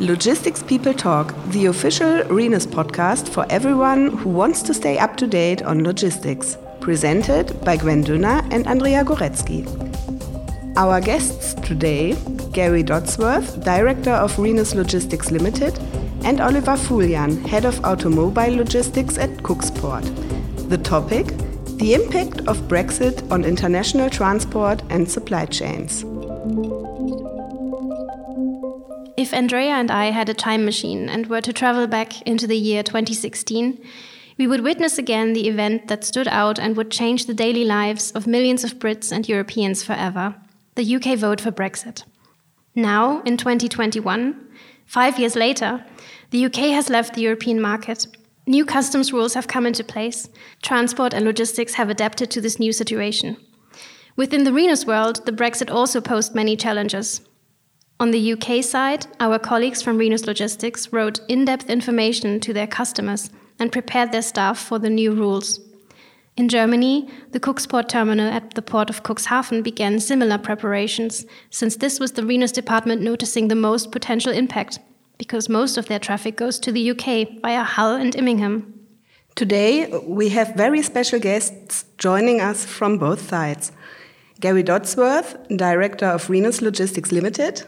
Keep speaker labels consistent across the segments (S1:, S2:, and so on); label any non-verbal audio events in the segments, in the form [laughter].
S1: Logistics People Talk, the official Rhenus podcast for everyone who wants to stay up to date on logistics. Presented by Gwen Dünner and Andrea Goretzky. Our guests today Gary Dodsworth, Director of Rhenus Logistics Limited, and Oliver Fuljan, Head of Automobile Logistics at Cuxport. The topic the impact of Brexit on international transport and supply chains.
S2: If Andrea and I had a time machine and were to travel back into the year 2016, we would witness again the event that stood out and would change the daily lives of millions of Brits and Europeans forever the UK vote for Brexit. Now, in 2021, five years later, the UK has left the European market New customs rules have come into place. Transport and logistics have adapted to this new situation. Within the Rhenus world, the Brexit also posed many challenges. On the UK side, our colleagues from Rhenus Logistics wrote in depth information to their customers and prepared their staff for the new rules. In Germany, the Cuxport terminal at the port of Cuxhaven began similar preparations, since this was the Rhenus department noticing the most potential impact because most of their traffic goes to the UK via Hull and Immingham.
S1: Today, we have very special guests joining us from both sides. Gary Dodsworth, Director of Rhenus Logistics Limited.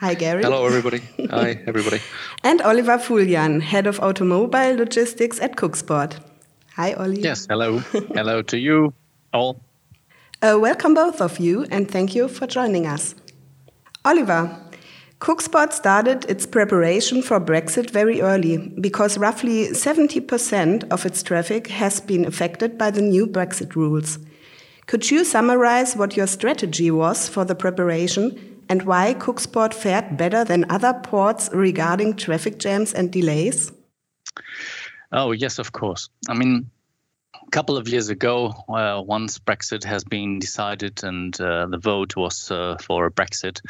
S1: Hi, Gary.
S3: Hello, everybody. Hi, everybody. [laughs]
S1: And Oliver Fuljan, Head of Automobile Logistics at Cuxport. Hi, Ollie.
S3: Yes, hello. hello to you all.
S1: Uh, welcome, both of you, and thank you for joining us. Oliver, Cuxport started its preparation for Brexit very early because roughly 70% of its traffic has been affected by the new Brexit rules. Could you summarize what your strategy was for the preparation and why Cuxport fared better than other ports regarding traffic jams and delays?
S3: Oh, yes, of course. I mean, couple of years ago, uh, once Brexit has been decided and uh, the vote was uh, for Brexit,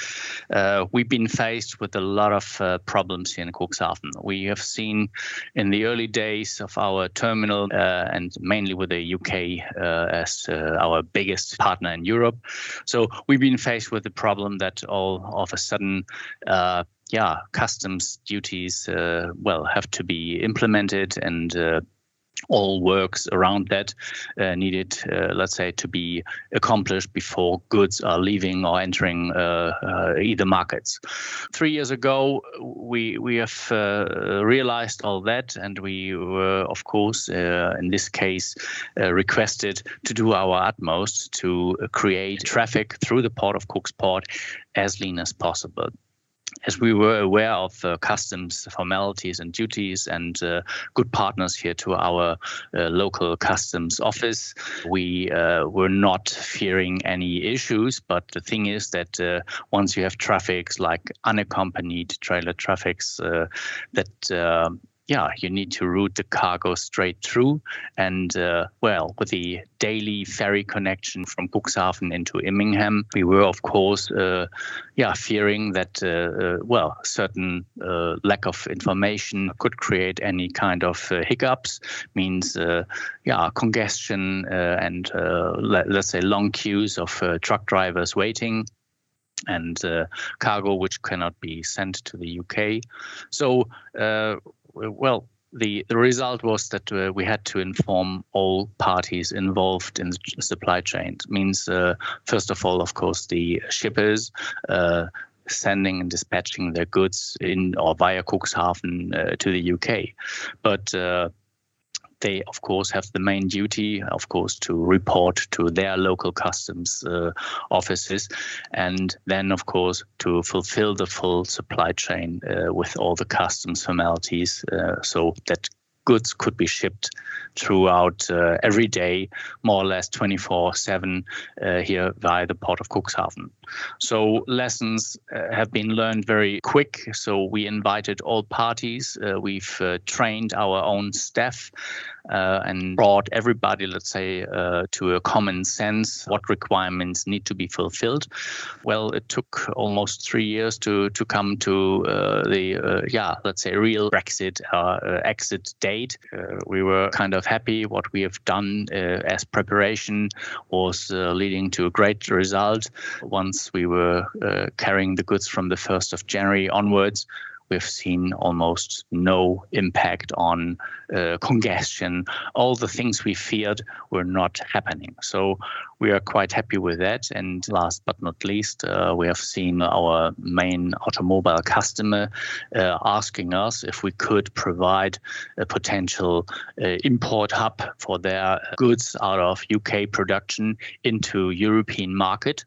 S3: uh, we've been faced with a lot of uh, problems here in Cuxhaven. We have seen in the early days of our terminal, uh, and mainly with the UK as our biggest partner in Europe. So we've been faced with the problem that all of a sudden, yeah, customs duties, well, have to be implemented and all works around that uh, needed, uh, let's say, to be accomplished before goods are leaving or entering uh, uh either markets. Three years ago, we we have uh, realized all that, and we were, of course, uh, in this case, requested to do our utmost to create traffic through the port of Cuxport as lean as possible as we were aware of uh, customs formalities and duties and uh, good partners here to our uh, local customs office, we uh, were not fearing any issues. But the thing is that uh, once you have traffics like unaccompanied trailer traffics, uh, that yeah, you need to route the cargo straight through. And uh, well, with the daily ferry connection from Cuxhaven into Immingham, we were, of course, uh, yeah, fearing that, uh, uh well, certain uh, lack of information could create any kind of uh, hiccups, means, yeah, congestion and let, us say long queues of truck drivers waiting and uh, cargo which cannot be sent to the UK. So uh, well, the, the result was that uh, we had to inform all parties involved in the supply chain. It means, uh, first of all, of course, the shippers. Uh, sending and dispatching their goods in or via Cuxhaven uh, to the UK, but uh, they, of course, have the main duty, of course, to report to their local customs uh, offices, and then, of course, to fulfill the full supply chain uh, with all the customs formalities, uh, so that goods could be shipped throughout uh, every day, more or less 24 7 uh, here via the port of Cuxhaven. So lessons uh, have been learned very quick. So we invited all parties. Uh, we've uh, trained our own staff uh, and brought everybody, let's say, uh, to a common sense what requirements need to be fulfilled. Well, it took almost three years to to come to uh, the uh, yeah, let's say, real Brexit uh, exit date. Uh, we were kind of happy what we have done as preparation was leading to a great result. Once we were carrying the goods from the 1st of January onwards, we've seen almost no impact on uh, congestion. All the things we feared were not happening. So we are quite happy with that. And last but not least, uh, we have seen our main automobile customer uh, asking us if we could provide a potential uh, import hub for their goods out of UK production into European market.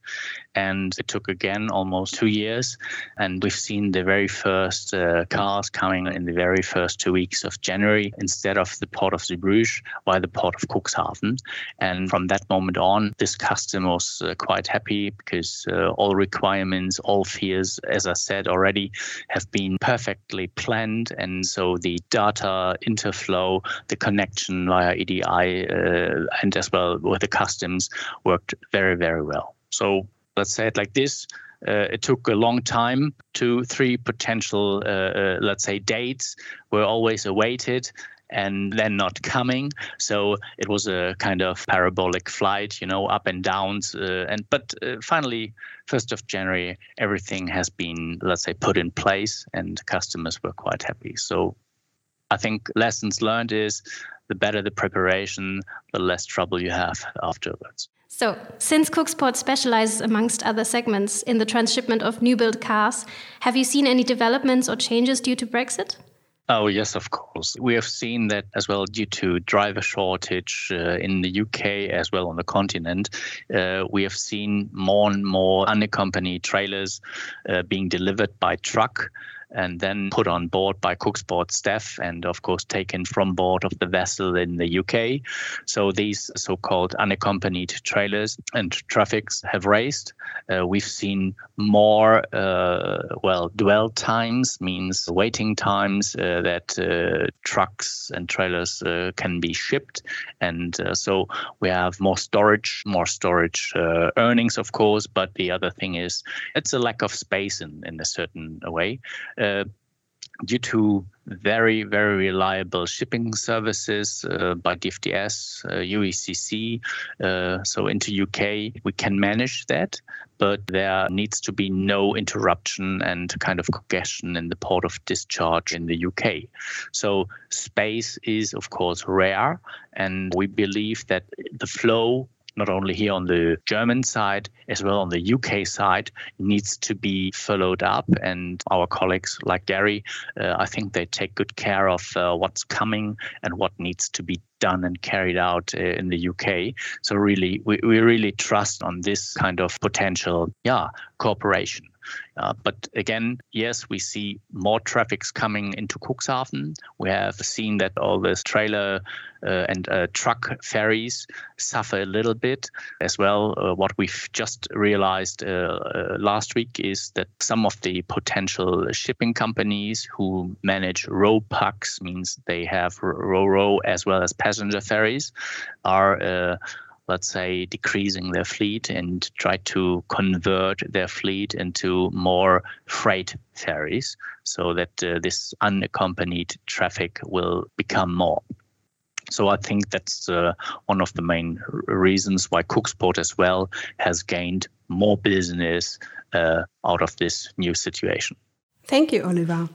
S3: And it took again almost two years. And we've seen the very first uh, cars coming in the very first two weeks of January instead of the port of Zeebrugge by the port of Cuxhaven. And from that moment on, this customer was uh, quite happy because uh, all requirements, all fears, as I said already, have been perfectly planned. And so the data interflow, the connection via EDI, uh, and as well with the customs worked very, very well. So let's say it like this. Uh, it took a long time. Two, three potential, uh, uh, let's say, dates were always awaited and then not coming. So it was a kind of parabolic flight, you know, up and downs. Uh, and but uh, finally, first of January, everything has been, let's say, put in place, and customers were quite happy. So I think lessons learned is the better the preparation, the less trouble you have afterwards.
S2: So, since Cuxport specializes, amongst other segments, in the transshipment of new built cars, have you seen any developments or changes due to Brexit?
S3: Oh, yes, of course. We have seen that as well due to driver shortage uh, in the UK as well on the continent. Uh, we have seen more and more unaccompanied trailers uh, being delivered by truck and then put on board by Cuxport staff and, of course, taken from board of the vessel in the UK. So these so called unaccompanied trailers and traffics have raised. Uh, we've seen more, uh, well, dwell times means waiting times uh, that uh, trucks and trailers uh, can be shipped. And uh, so we have more storage, more storage earnings, of course. But the other thing is it's a lack of space in, in a certain way. Uh, due to very, very reliable shipping services uh, by DFDS, uh, UECC, uh, so into UK, we can manage that, but there needs to be no interruption and kind of congestion in the port of discharge in the UK. So space is, of course, rare, and we believe that the flow not only here on the German side, as well on the UK side, needs to be followed up. And our colleagues like Gary, uh, I think they take good care of uh, what's coming and what needs to be done and carried out uh, in the UK. So really, we, we really trust on this kind of potential, yeah, cooperation. Uh, but again, yes, we see more traffics coming into Cuxhaven. We have seen that all this trailer uh, and uh, truck ferries suffer a little bit as well. Uh, what we've just realized uh, uh, last week is that some of the potential shipping companies who manage RoPax means they have ro-ro as well as passenger ferries are let's say, decreasing their fleet and try to convert their fleet into more freight ferries so that uh, this unaccompanied traffic will become more. So I think that's uh, one of the main reasons why Cuxport as well has gained more business uh, out of this new situation.
S1: Thank you, Oliver.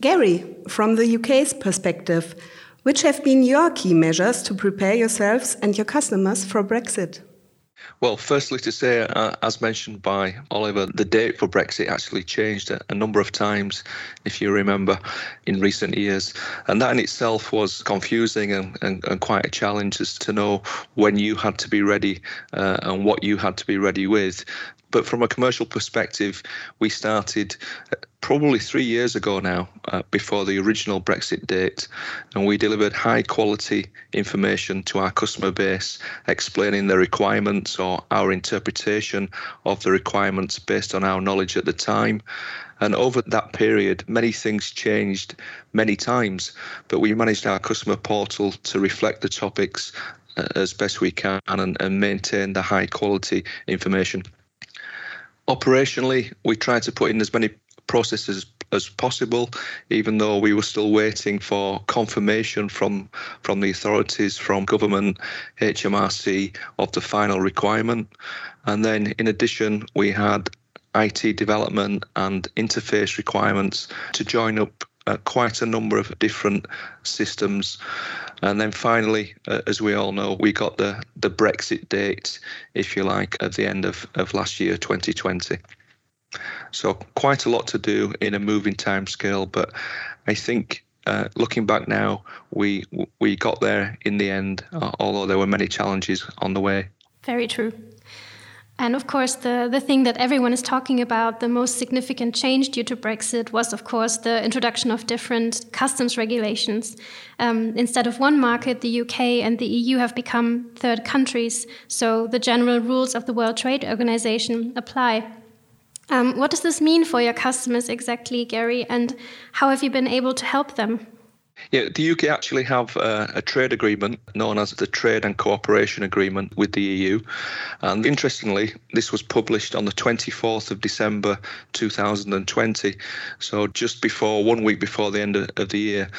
S1: Gary, from the UK's perspective, which have been your key measures to prepare yourselves and your customers for Brexit?
S4: Well, firstly, to say, uh, as mentioned by Oliver, the date for Brexit actually changed a, a, number of times, if you remember, in recent years. And that in itself was confusing and, and, and quite a challenge as to know when you had to be ready uh, and what you had to be ready with. But from a commercial perspective, we started uh, probably three years ago now, uh, before the original Brexit date, and we delivered high quality information to our customer base, explaining the requirements or our interpretation of the requirements based on our knowledge at the time. And over that period, many things changed many times, but we managed our customer portal to reflect the topics uh, as best we can and, and maintain the high quality information. Operationally, we tried to put in as many processes as possible, even though we were still waiting for confirmation from from the authorities, from government, HMRC of the final requirement. And then, in addition, we had IT development and interface requirements to join up uh, quite a number of different systems. And then finally, uh, as we all know, we got the, the Brexit date, if you like, at the end of, of last year, 2020. So quite a lot to do in a moving time scale, but I think uh, looking back now, we we got there in the end, uh, although there were many challenges on the way.
S2: Very true. And of course, the, the thing that everyone is talking about, the most significant change due to Brexit, was, of course, the introduction of different customs regulations. Um, instead of one market, the UK and the EU have become third countries, so the general rules of the World Trade Organization apply. Um, what does this mean for your customers exactly, Gary, and how have you been able to help them?
S4: Yeah, the UK actually have uh, a trade agreement known as the Trade and Cooperation Agreement with the EU. And interestingly, this was published on the 24th of December 2020, so just before, one week before the end of, of the year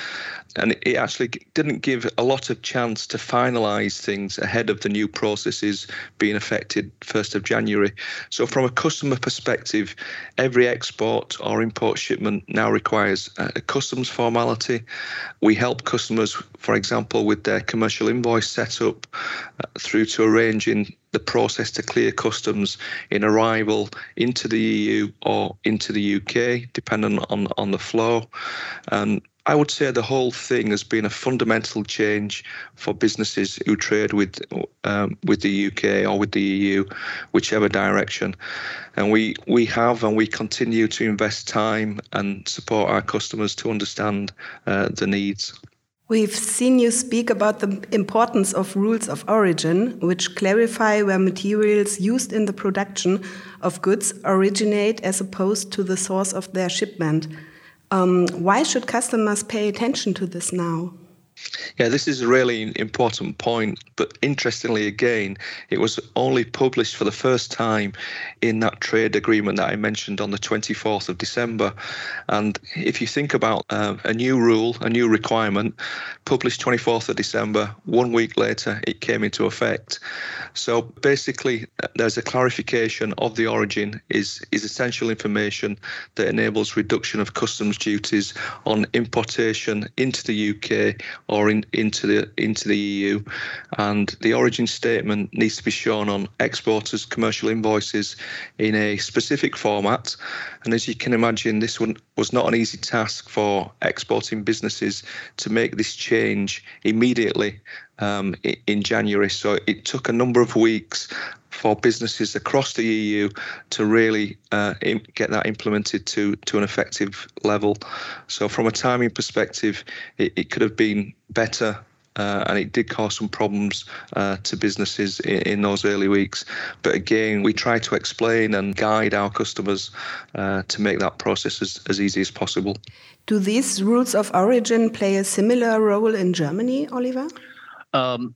S4: and it actually didn't give a lot of chance to finalise things ahead of the new processes being affected 1st of January. So, from a customer perspective, every export or import shipment now requires a customs formality. We help customers, for example, with their commercial invoice setup uh, through to arranging the process to clear customs in arrival into the EU or into the UK, depending on, on the flow. And I would say the whole thing has been a fundamental change for businesses who trade with um, with the UK or with the EU, whichever direction. And we we have and we continue to invest time and support our customers to understand uh, the needs.
S1: We've seen you speak about the importance of rules of origin, which clarify where materials used in the production of goods originate as opposed to the source of their shipment. Um, why should customers pay attention to this now?
S4: Yeah, this is a really important point. But interestingly, again, it was only published for the first time in that trade agreement that I mentioned on the 24th of December. And if you think about uh, a new rule, a new requirement, published 24th of December, one week later, it came into effect. So basically, there's a clarification of the origin is, is essential information that enables reduction of customs duties on importation into the UK or in, into the into the EU, and the origin statement needs to be shown on exporters' commercial invoices in a specific format. And as you can imagine, this one was not an easy task for exporting businesses to make this change immediately um, in January. So it took a number of weeks for businesses across the EU to really uh, get that implemented to to an effective level. So from a timing perspective, it, it could have been better. Uh, and it did cause some problems uh, to businesses in, in, those early weeks. But again, we try to explain and guide our customers uh, to make that process as, as easy as possible.
S1: Do these rules of origin play a similar role in Germany, Oliver?
S3: Um,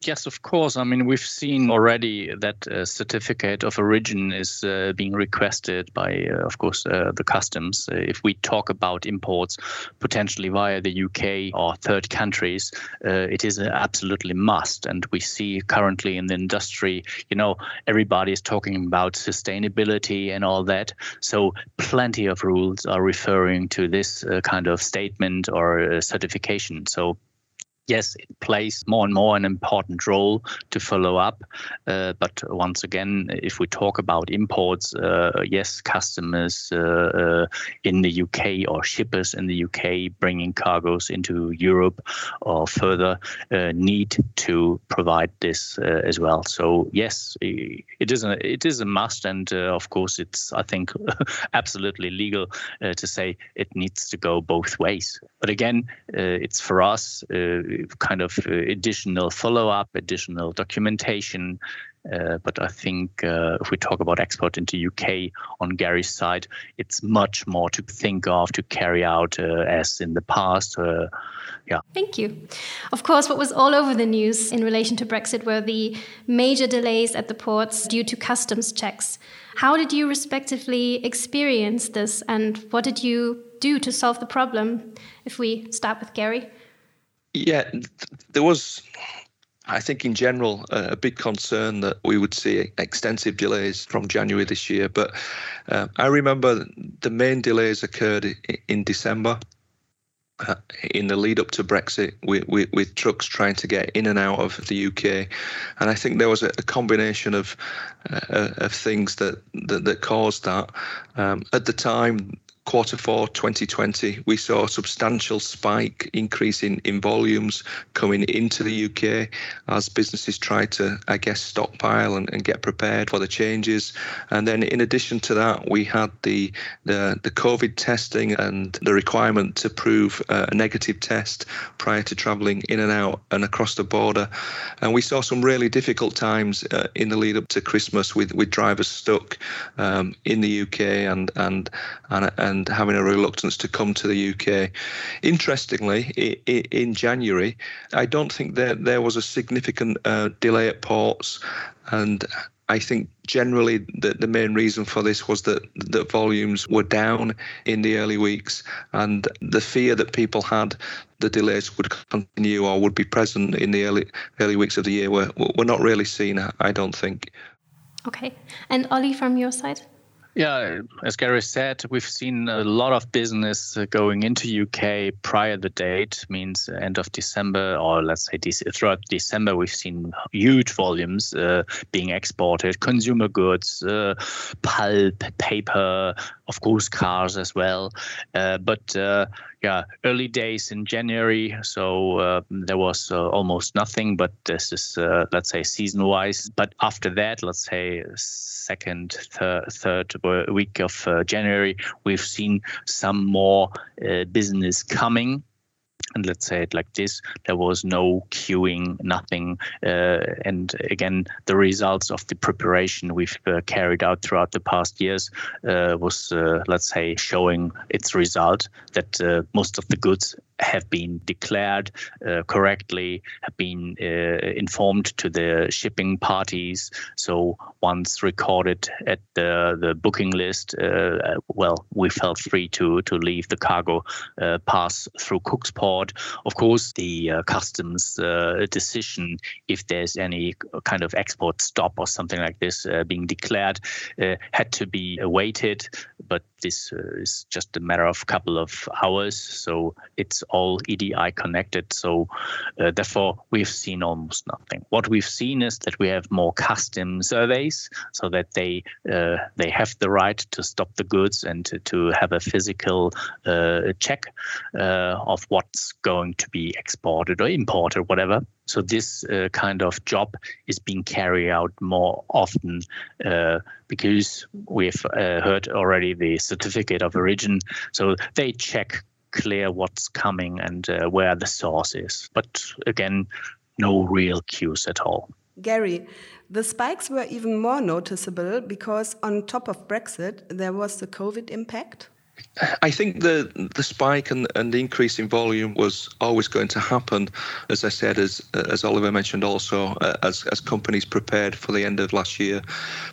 S3: yes, of course. I mean, we've seen already that certificate of origin is uh, being requested by, uh, of course, uh, the customs. Uh, if we talk about imports potentially via the UK or third countries, uh, it is absolutely must. And we see currently in the industry, you know, everybody is talking about sustainability and all that. So plenty of rules are referring to this kind of statement or certification. So yes, it plays more and more an important role to follow up. Uh, but once again, if we talk about imports, uh, yes, customers uh, uh in the UK or shippers in the UK bringing cargoes into Europe or further uh, need to provide this uh, as well. So yes, it is a it is a must, and of course, it's I think [laughs] absolutely legal to say it needs to go both ways. But again, it's for us kind of uh, additional follow up, additional documentation. Uh, but I think uh, if we talk about export into UK on Gary's side, it's much more to think of to carry out uh, as in the past. Uh, yeah.
S2: Thank you. Of course, what was all over the news in relation to Brexit were the major delays at the ports due to customs checks. How did you respectively experience this, and what did you do to solve the problem? If we start with Gary.
S4: Yeah, there was I think in general, a big concern that we would see extensive delays from January this year. But uh, I remember the main delays occurred in December. Uh, in the lead up to Brexit, with, with, with, trucks trying to get in and out of the UK, and I think there was a, a combination of uh, of things that, that, that caused that. Um, at the time, quarter four 2020, we saw a substantial spike increase in, in volumes coming into the UK as businesses tried to, I guess, stockpile and, and get prepared for the changes. And then in addition to that, we had the the, the COVID testing and the requirement to prove a negative test prior to travelling in and out and across the border. And we saw some really difficult times uh, in the lead up to Christmas with, with drivers stuck um, in the UK and and and, and and having a reluctance to come to the UK. Interestingly, in January, I don't think that there was a significant uh, delay at ports, and I think generally the, the main reason for this was that the volumes were down in the early weeks, and the fear that people had the delays would continue or would be present in the early early weeks of the year were were not really seen. I don't think.
S2: Okay, and Ollie, from your side.
S3: Yeah, as Gary said, we've seen a lot of business going into UK prior the date, means end of December, or let's say throughout December, we've seen huge volumes uh, being exported, consumer goods, uh, pulp, paper, of course, cars as well. Uh, but uh, yeah, early days in January, so uh, there was uh, almost nothing. But this is, uh, let's say, season-wise. But after that, let's say second, third, third week of uh, January, we've seen some more uh, business coming and let's say it like this there was no queuing nothing uh, and again the results of the preparation we've uh, carried out throughout the past years uh, was uh, let's say showing its result that uh, most of the goods have been declared uh, correctly, have been uh, informed to the shipping parties. So once recorded at the, the booking list, uh, well, we felt free to to leave the cargo uh, pass through Cook's Port. Of course, the uh, customs uh, decision, if there's any kind of export stop or something like this being declared, had to be awaited. But this is just a matter of a couple of hours. So it's all EDI connected. So uh, therefore, we've seen almost nothing. What we've seen is that we have more custom surveys, so that they uh, they have the right to stop the goods and to, to have a physical uh, check uh, of what's going to be exported or imported, or whatever. So this uh, kind of job is being carried out more often uh, because we've uh, heard already the certificate of origin. So they check clear what's coming and uh, where the source is. But again, no real queues at all.
S1: Gary, the spikes were even more noticeable because on top of Brexit, there was the COVID impact.
S4: I think the the spike and, and the increase in volume was always going to happen, as I said, as as Oliver mentioned also, uh, as as companies prepared for the end of last year.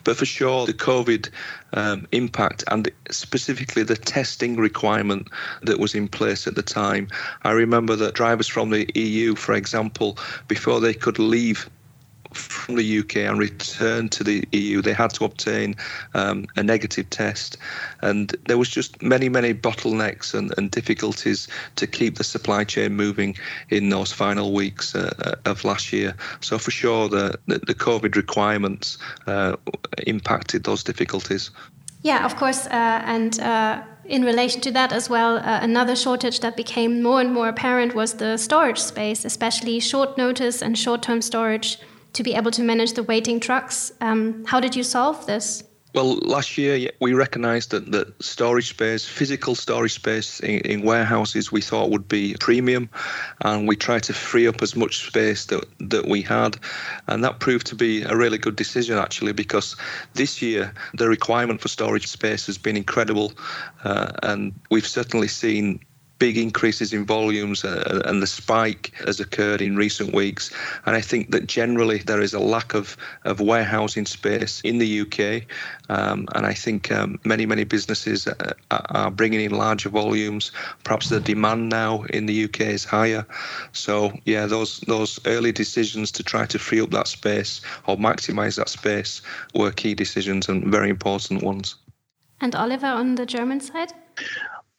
S4: But for sure, the COVID um, impact and specifically the testing requirement that was in place at the time. I remember that drivers from the EU, for example, before they could leave from the UK and return to the EU, they had to obtain um, a negative test. And there was just many, many bottlenecks and, and difficulties to keep the supply chain moving in those final weeks uh, uh of last year. So for sure, the, the, the COVID requirements uh, impacted those difficulties.
S2: Yeah, of course. Uh, and uh, in relation to that as well, uh, another shortage that became more and more apparent was the storage space, especially short notice and short term storage to be able to manage the waiting trucks. Um, how did you solve this?
S4: Well, last year we recognised that, that storage space, physical storage space in, in, warehouses, we thought would be premium, and we tried to free up as much space that that we had, and that proved to be a really good decision actually because this year the requirement for storage space has been incredible, uh, and we've certainly seen big increases in volumes uh, and the spike has occurred in recent weeks. And I think that generally there is a lack of, of warehousing space in the UK. Um, and I think um, many, many businesses uh, are bringing in larger volumes. Perhaps the demand now in the UK is higher. So, yeah, those, those early decisions to try to free up that space or maximize that space were key decisions and very important ones.
S2: And Oliver, on the German side?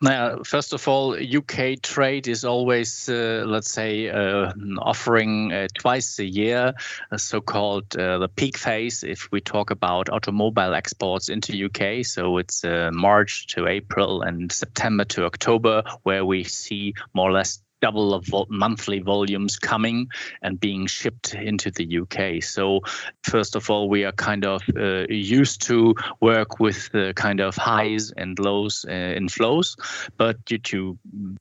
S3: Now, first of all, UK trade is always, uh, let's say, uh, offering uh, twice a year a so-called uh, the peak phase. If we talk about automobile exports into UK, so it's uh, March to April and September to October, where we see more or less double of monthly volumes coming and being shipped into the UK. So, first of all, we are kind of uh, used to work with the kind of highs and lows uh, in flows, but due to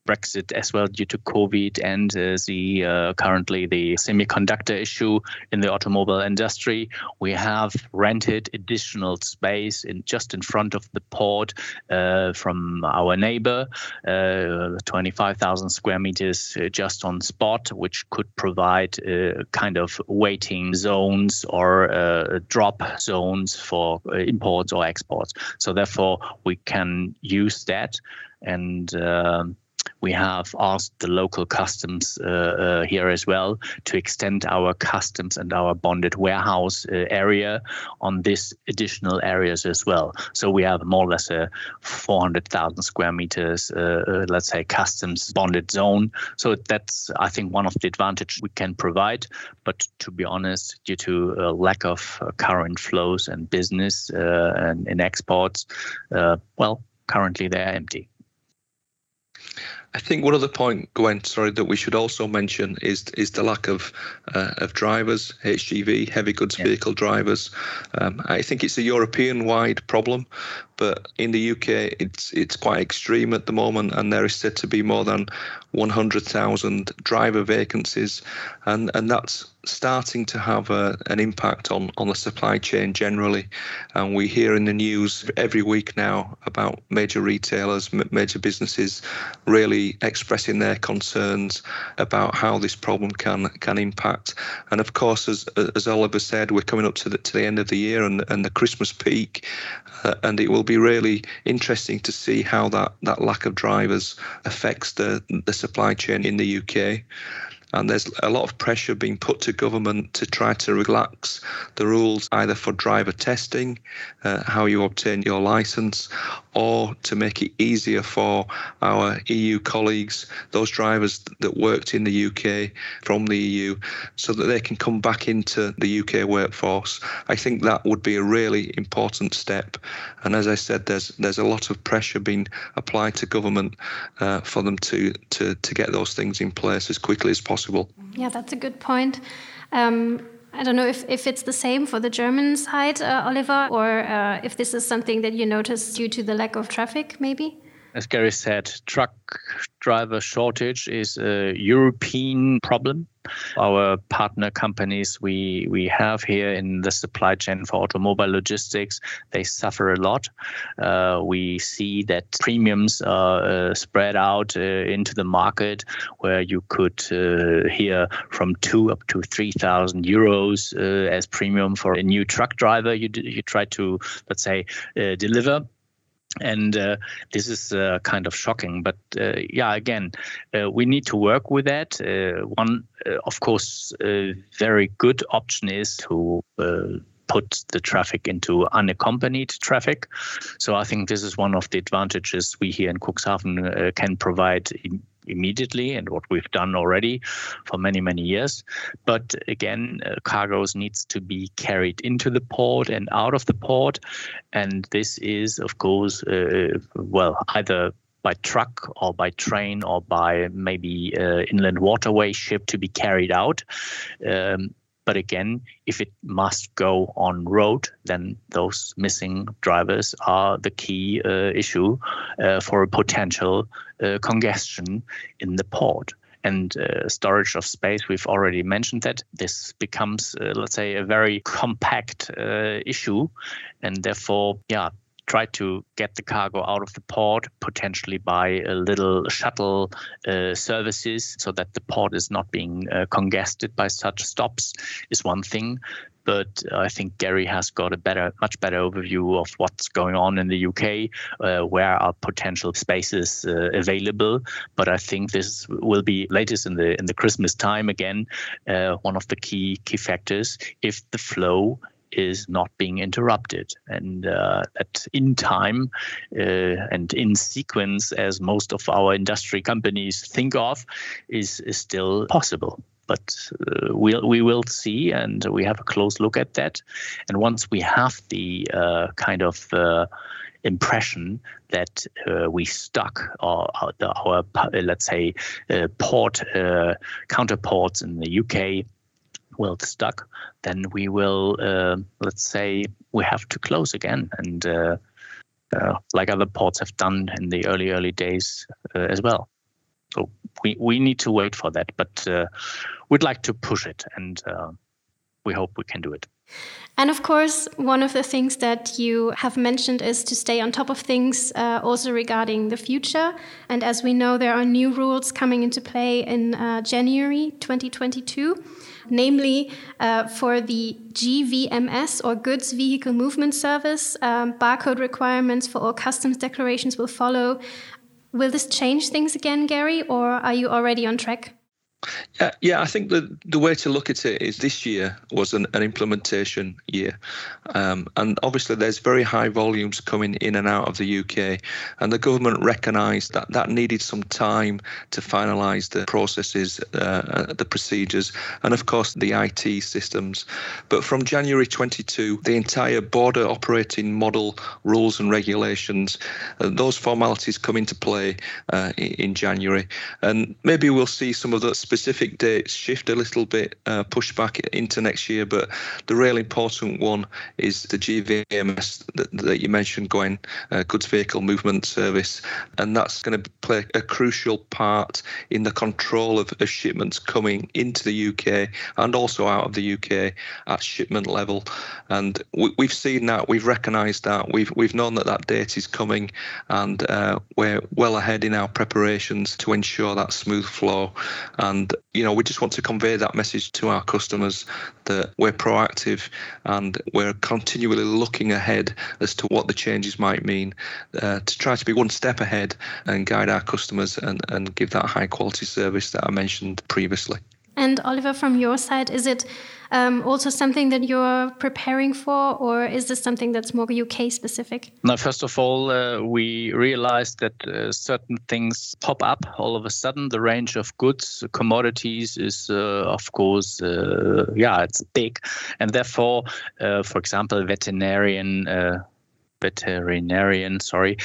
S3: Brexit as well, due to COVID and uh, the uh, currently the semiconductor issue in the automobile industry, we have rented additional space in just in front of the port uh, from our neighbor, uh, 25,000 square meters is uh, just on spot, which could provide uh, kind of waiting zones or uh, drop zones for imports or exports. So therefore, we can use that and. Um, we have asked the local customs uh, uh, here as well to extend our customs and our bonded warehouse uh, area on this additional areas as well. So we have more or less a 400,000 square meters, uh, let's say, customs bonded zone. So that's, I think, one of the advantages we can provide. But to be honest, due to a lack of current flows and business and in exports, well, currently they're empty.
S4: I think one other point, Gwen, sorry, that we should also mention is is the lack of uh, of drivers, HGV, heavy goods yeah. vehicle drivers. Um, I think it's a European-wide problem, but in the UK, it's it's quite extreme at the moment, and there is said to be more than 100,000 driver vacancies, and and that's starting to have a, an impact on, on the supply chain generally. And we hear in the news every week now about major retailers, major businesses really expressing their concerns about how this problem can can impact. And of course, as as Oliver said, we're coming up to the to the end of the year and, and the Christmas peak, uh, and it will be really interesting to see how that, that lack of drivers affects the the supply chain in the UK and there's a lot of pressure being put to government to try to relax the rules either for driver testing, uh, how you obtain your license, or to make it easier for our EU colleagues, those drivers that worked in the UK from the EU, so that they can come back into the UK workforce. I think that would be a really important step. And as I said, there's there's a lot of pressure being applied to government uh, for them to, to to get those things in place as quickly as possible.
S2: Yeah, that's a good point. Um, I don't know if, if it's the same for the German side, uh, Oliver, or uh, if this is something that you notice due to the lack of traffic, maybe?
S3: As Gary said, truck driver shortage is a European problem. Our partner companies we we have here in the supply chain for automobile logistics, they suffer a lot. Uh, we see that premiums are uh, spread out uh, into the market, where you could uh, hear from two up to three thousand euros uh, as premium for a new truck driver. You you try to let's say uh, deliver and uh, this is uh, kind of shocking but uh, yeah again uh, we need to work with that. Uh, one uh, of course very good option is to put the traffic into unaccompanied traffic. So i think this is one of the advantages we here in cuxhaven can provide immediately and what we've done already for many many years. But again uh, cargoes needs to be carried into the port and out of the port. And this is of course uh, well either by truck or by train or by maybe uh, inland waterway ship to be carried out. Um, but again, if it must go on road, then those missing drivers are the key uh, issue uh, for a potential uh, congestion in the port. And uh, storage of space, we've already mentioned that this becomes, uh, let's say, a very compact uh, issue. And therefore, yeah, try to get the cargo out of the port, potentially by a little shuttle uh, services, so that the port is not being uh, congested by such stops, is one thing but I think Gary has got a better, much better overview of what's going on in the UK, uh, where are potential spaces uh, available. But I think this will be latest in the in the Christmas time again, uh, one of the key key factors if the flow is not being interrupted and uh, that in time uh, and in sequence as most of our industry companies think of is, is still possible but uh, we'll, we will see, and we have a close look at that. And once we have the uh, kind of uh, impression that uh, we stuck our, our, our let's say, uh, port uh, counterports in the UK well stuck, then we will, let's say, we have to close again and. like other ports have done in the early early days as well. So we, we need to wait for that, but uh, we'd like to push it, and uh, we hope we can do it.
S2: And of course, one of the things that you have mentioned is to stay on top of things uh, also regarding the future. And as we know, there are new rules coming into play in uh, January 2022, namely uh, for the GVMS or Goods Vehicle Movement Service. Um, barcode requirements for all customs declarations will follow. Will this change things again, Gary, or are you already on track?
S4: Yeah, yeah. I think the the way to look at it is this year was an, an implementation year, um, and obviously there's very high volumes coming in and out of the UK, and the government recognised that that needed some time to finalise the processes, uh, uh the procedures, and of course the IT systems. But from January 22, the entire border operating model rules and regulations, uh, those formalities come into play uh, in, January, and maybe we'll see some of the specific dates shift a little bit, uh, push back into next year. But the real important one is the GVMS that, that you mentioned, Gwen, uh, Goods Vehicle Movement Service. And that's going to play a crucial part in the control of, of shipments coming into the UK and also out of the UK at shipment level. And we, have seen that, we've recognised that, we've, we've known that that date is coming, and uh, we're well ahead in our preparations to ensure that smooth flow. And and, you know, we just want to convey that message to our customers that we're proactive and we're continually looking ahead as to what the changes might mean uh, to try to be one step ahead and guide our customers and, and give that high quality service that I mentioned previously.
S2: And Oliver, from your side, is it um, also something that you're preparing for, or is this something that's more UK specific?
S3: No, first of all, uh, we realized that uh, certain things pop up all of a sudden. The range of goods, commodities is, uh, of course, uh, yeah, it's big. And therefore, uh, for example, veterinarian uh, veterinarian sorry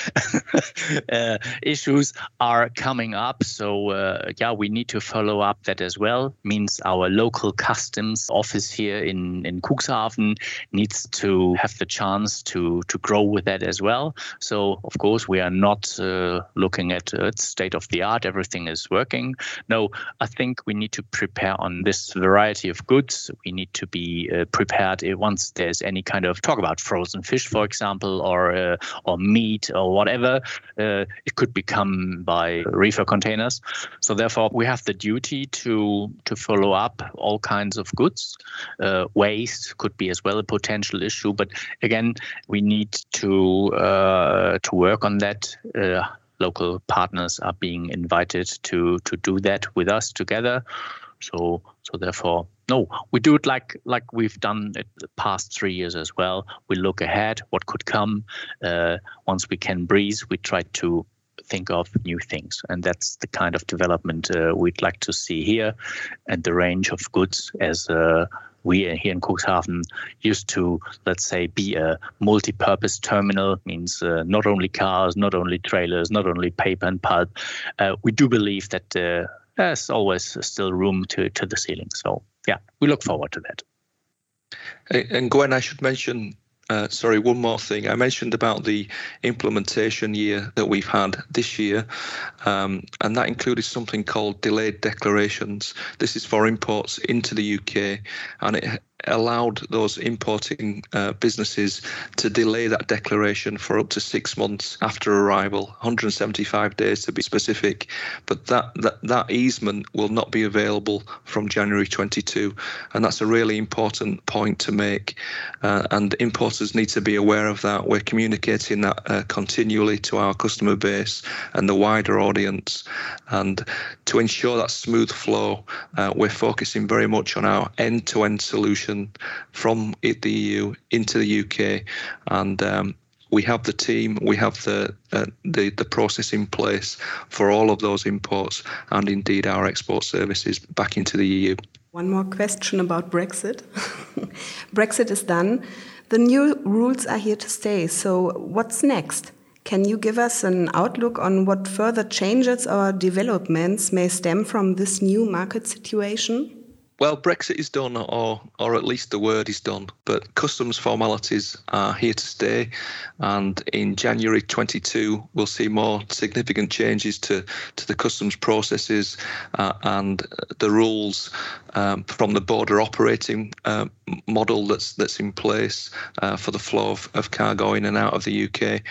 S3: [laughs] uh, issues are coming up. So uh, yeah we need to follow up that as well. Means our local customs office here in in cuxhaven needs to have the chance to to grow with that as well. So of course we are not uh, looking at uh, state of the art. Everything is working. No i think we need to prepare on this variety of goods. We need to be uh, prepared once there's any kind of talk about frozen fish for example or uh, or meat or whatever. Uh, it could become by reefer containers. So therefore, we have the duty to to follow up all kinds of goods. Uh, waste could be as well a potential issue, but again, we need to to work on that local partners are being invited to to do that with us together. So so therefore, no, we do it like like we've done it the past three years as well. We look ahead, what could come. Uh, once we can breathe, we try to think of new things, and that's the kind of development uh, we'd like to see here, and the range of goods as. Uh, we here in Cuxhaven used to, let's say, be a multi-purpose terminal, means uh, not only cars, not only trailers, not only paper and pulp. Uh, we do believe that uh, there's always still room to, to the ceiling. So yeah, we look forward to that.
S4: And Gwen, I should mention uh, sorry, one more thing. I mentioned about the implementation year that we've had this year, um, and that included something called delayed declarations. This is for imports into the UK, and it allowed those importing uh, businesses to delay that declaration for up to six months after arrival, 175 days to be specific. But that, that, that easement will not be available from January 22. And that's a really important point to make. Uh, and importers need to be aware of that. We're communicating that uh, continually to our customer base and the wider audience. And to ensure that smooth flow, uh, we're focusing very much on our end to end solution from the EU into the UK. And um, we have the team, we have the, uh, the the process in place for all of those imports, and indeed our export services back into the EU.
S1: One more question about Brexit. [laughs] Brexit is done. The new rules are here to stay. So, what's next? Can you give us an outlook on what further changes or developments may stem from this new market situation?
S4: Well, Brexit is done, or or at least the word is done. But customs formalities are here to stay, and in January 22, we'll see more significant changes to to the customs processes uh, and the rules um, from the border operating uh, model that's that's in place uh, for the flow of, of cargo in and out of the UK,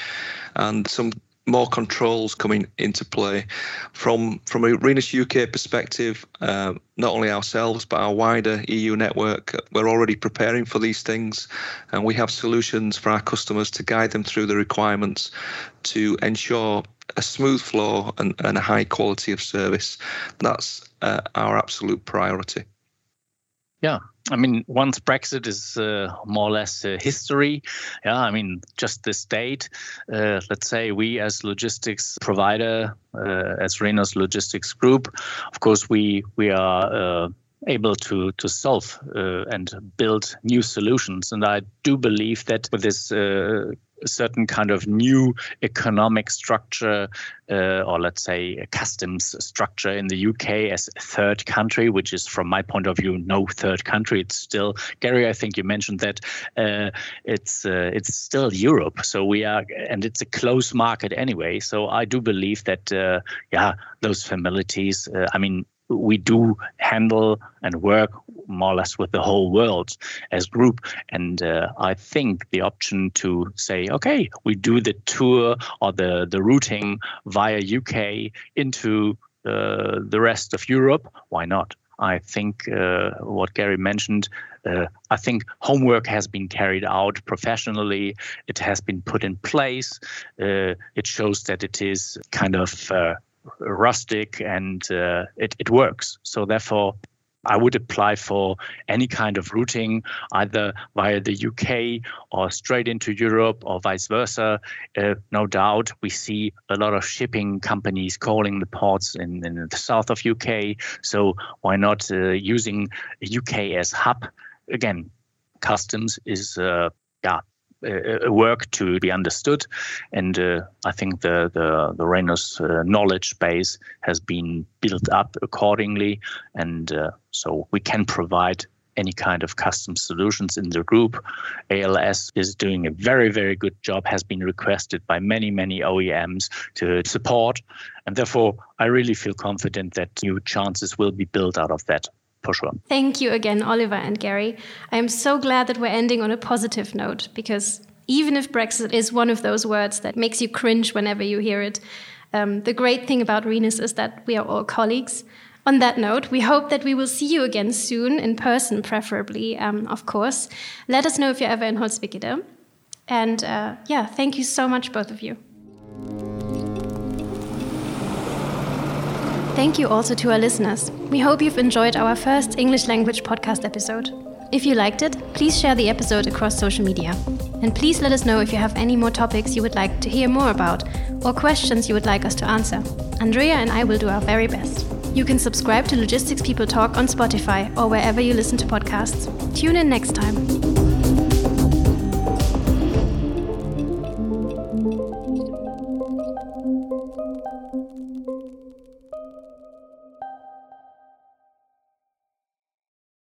S4: and some more controls coming into play from from a Rhenus UK perspective. Uh, not only ourselves but our wider EU network, we're already preparing for these things, and we have solutions for our customers to guide them through the requirements to ensure a smooth flow and, and a high quality of service. That's uh, our absolute priority.
S3: Yeah, I mean, once Brexit is uh, more or less uh, history, yeah, I mean, just this date, uh, let's say we as logistics provider, uh, as Rhenus Logistics Group, of course, we we are uh, able to to solve uh, and build new solutions. And I do believe that with this uh, a certain kind of new economic structure, uh, or let's say customs structure in the UK as a third country, which is, from my point of view, no third country. It's still Gary. I think you mentioned that uh, it's uh, it's still Europe. So we are, and it's a close market anyway. So I do believe that, uh, yeah, those familiarities. Uh, I mean, we do handle and work more or less with the whole world as group and uh, i think the option to say okay we do the tour or the the routing via uk into uh, the rest of europe why not i think uh, what gary mentioned uh, I think homework has been carried out professionally. It has been put in place. Uh, it shows that it is kind of uh, rustic and uh, it, it works. So therefore, I would apply for any kind of routing, either via the UK or straight into Europe or vice versa. Uh, no doubt, we see a lot of shipping companies calling the ports in, in the south of UK. So why not uh, using UK as hub? Again, customs is uh, yeah work to be understood, and uh, I think the the the Rhenus uh, knowledge base has been built up accordingly, and uh, so we can provide any kind of custom solutions in the group. ALS is doing a very, very good job, has been requested by many, many OEMs to support. And therefore, I really feel confident that new chances will be built out of that for sure.
S2: Thank you again, Oliver and Gary. I am so glad that we're ending on a positive note because even if Brexit is one of those words that makes you cringe whenever you hear it, um, the great thing about Rhenus is that we are all colleagues. On that note, we hope that we will see you again soon, in person preferably, um, of course. Let us know if you're ever in Holzwickede. And uh, yeah, thank you so much, both of you. Thank you also to our listeners. We hope you've enjoyed our first English language podcast episode. If you liked it, please share the episode across social media. And please let us know if you have any more topics you would like to hear more about or questions you would like us to answer. Andrea and I will do our very best. You can subscribe to Logistics People Talk on Spotify or wherever you listen to podcasts. Tune in next time.